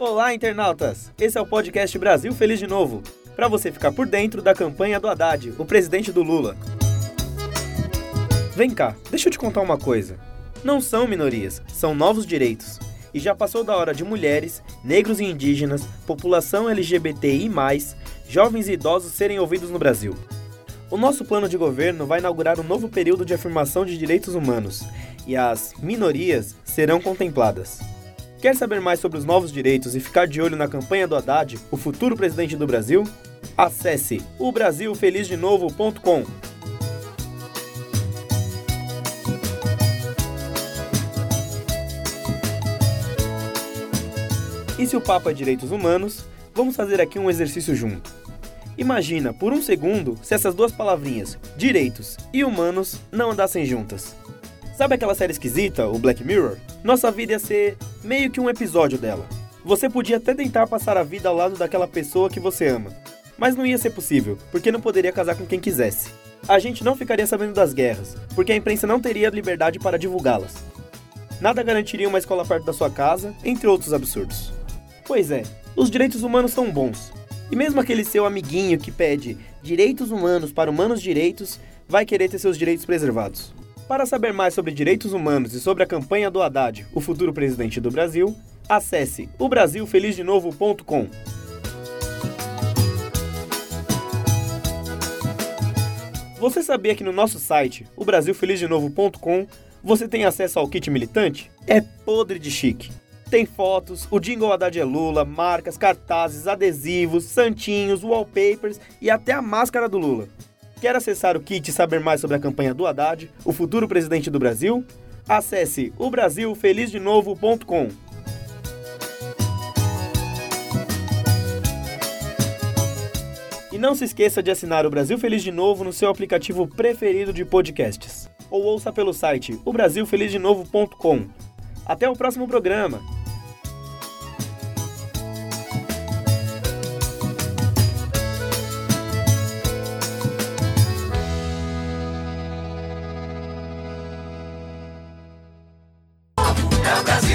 Olá, internautas! Esse é o podcast Brasil Feliz de Novo, para você ficar por dentro da campanha do Haddad, o presidente do Lula. Vem cá, deixa eu te contar uma coisa. Não são minorias, são novos direitos. E já passou da hora de mulheres, negros e indígenas, população LGBTI, jovens e idosos serem ouvidos no Brasil. O nosso plano de governo vai inaugurar um novo período de afirmação de direitos humanos e as minorias serão contempladas. Quer saber mais sobre os novos direitos e ficar de olho na campanha do Haddad, o futuro presidente do Brasil? Acesse o brasilfelizdenovo.com. E se o papo é direitos humanos, vamos fazer aqui um exercício junto. Imagina, por um segundo, se essas duas palavrinhas, direitos e humanos, não andassem juntas. Sabe aquela série esquisita, o Black Mirror? Nossa vida ia ser meio que um episódio dela. Você podia até tentar passar a vida ao lado daquela pessoa que você ama, mas não ia ser possível, porque não poderia casar com quem quisesse. A gente não ficaria sabendo das guerras, porque a imprensa não teria liberdade para divulgá-las. Nada garantiria uma escola perto da sua casa, entre outros absurdos. Pois é, os direitos humanos são bons. E mesmo aquele seu amiguinho que pede direitos humanos para humanos direitos, vai querer ter seus direitos preservados. Para saber mais sobre direitos humanos e sobre a campanha do Haddad, o futuro presidente do Brasil, acesse o brasilfelizdenovo.com. Você sabia que no nosso site, o brasilfelizdenovo.com, você tem acesso ao kit militante? É podre de chique. Tem fotos, o jingle Haddad é Lula, marcas, cartazes, adesivos, santinhos, wallpapers e até a máscara do Lula. Quer acessar o kit e saber mais sobre a campanha do Haddad, o futuro presidente do Brasil? Acesse o brasilfelizdenovo.com. E não se esqueça de assinar o Brasil Feliz de Novo no seu aplicativo preferido de podcasts. Ou ouça pelo site obrasilfelizdenovo.com. Até o próximo programa! Caucas.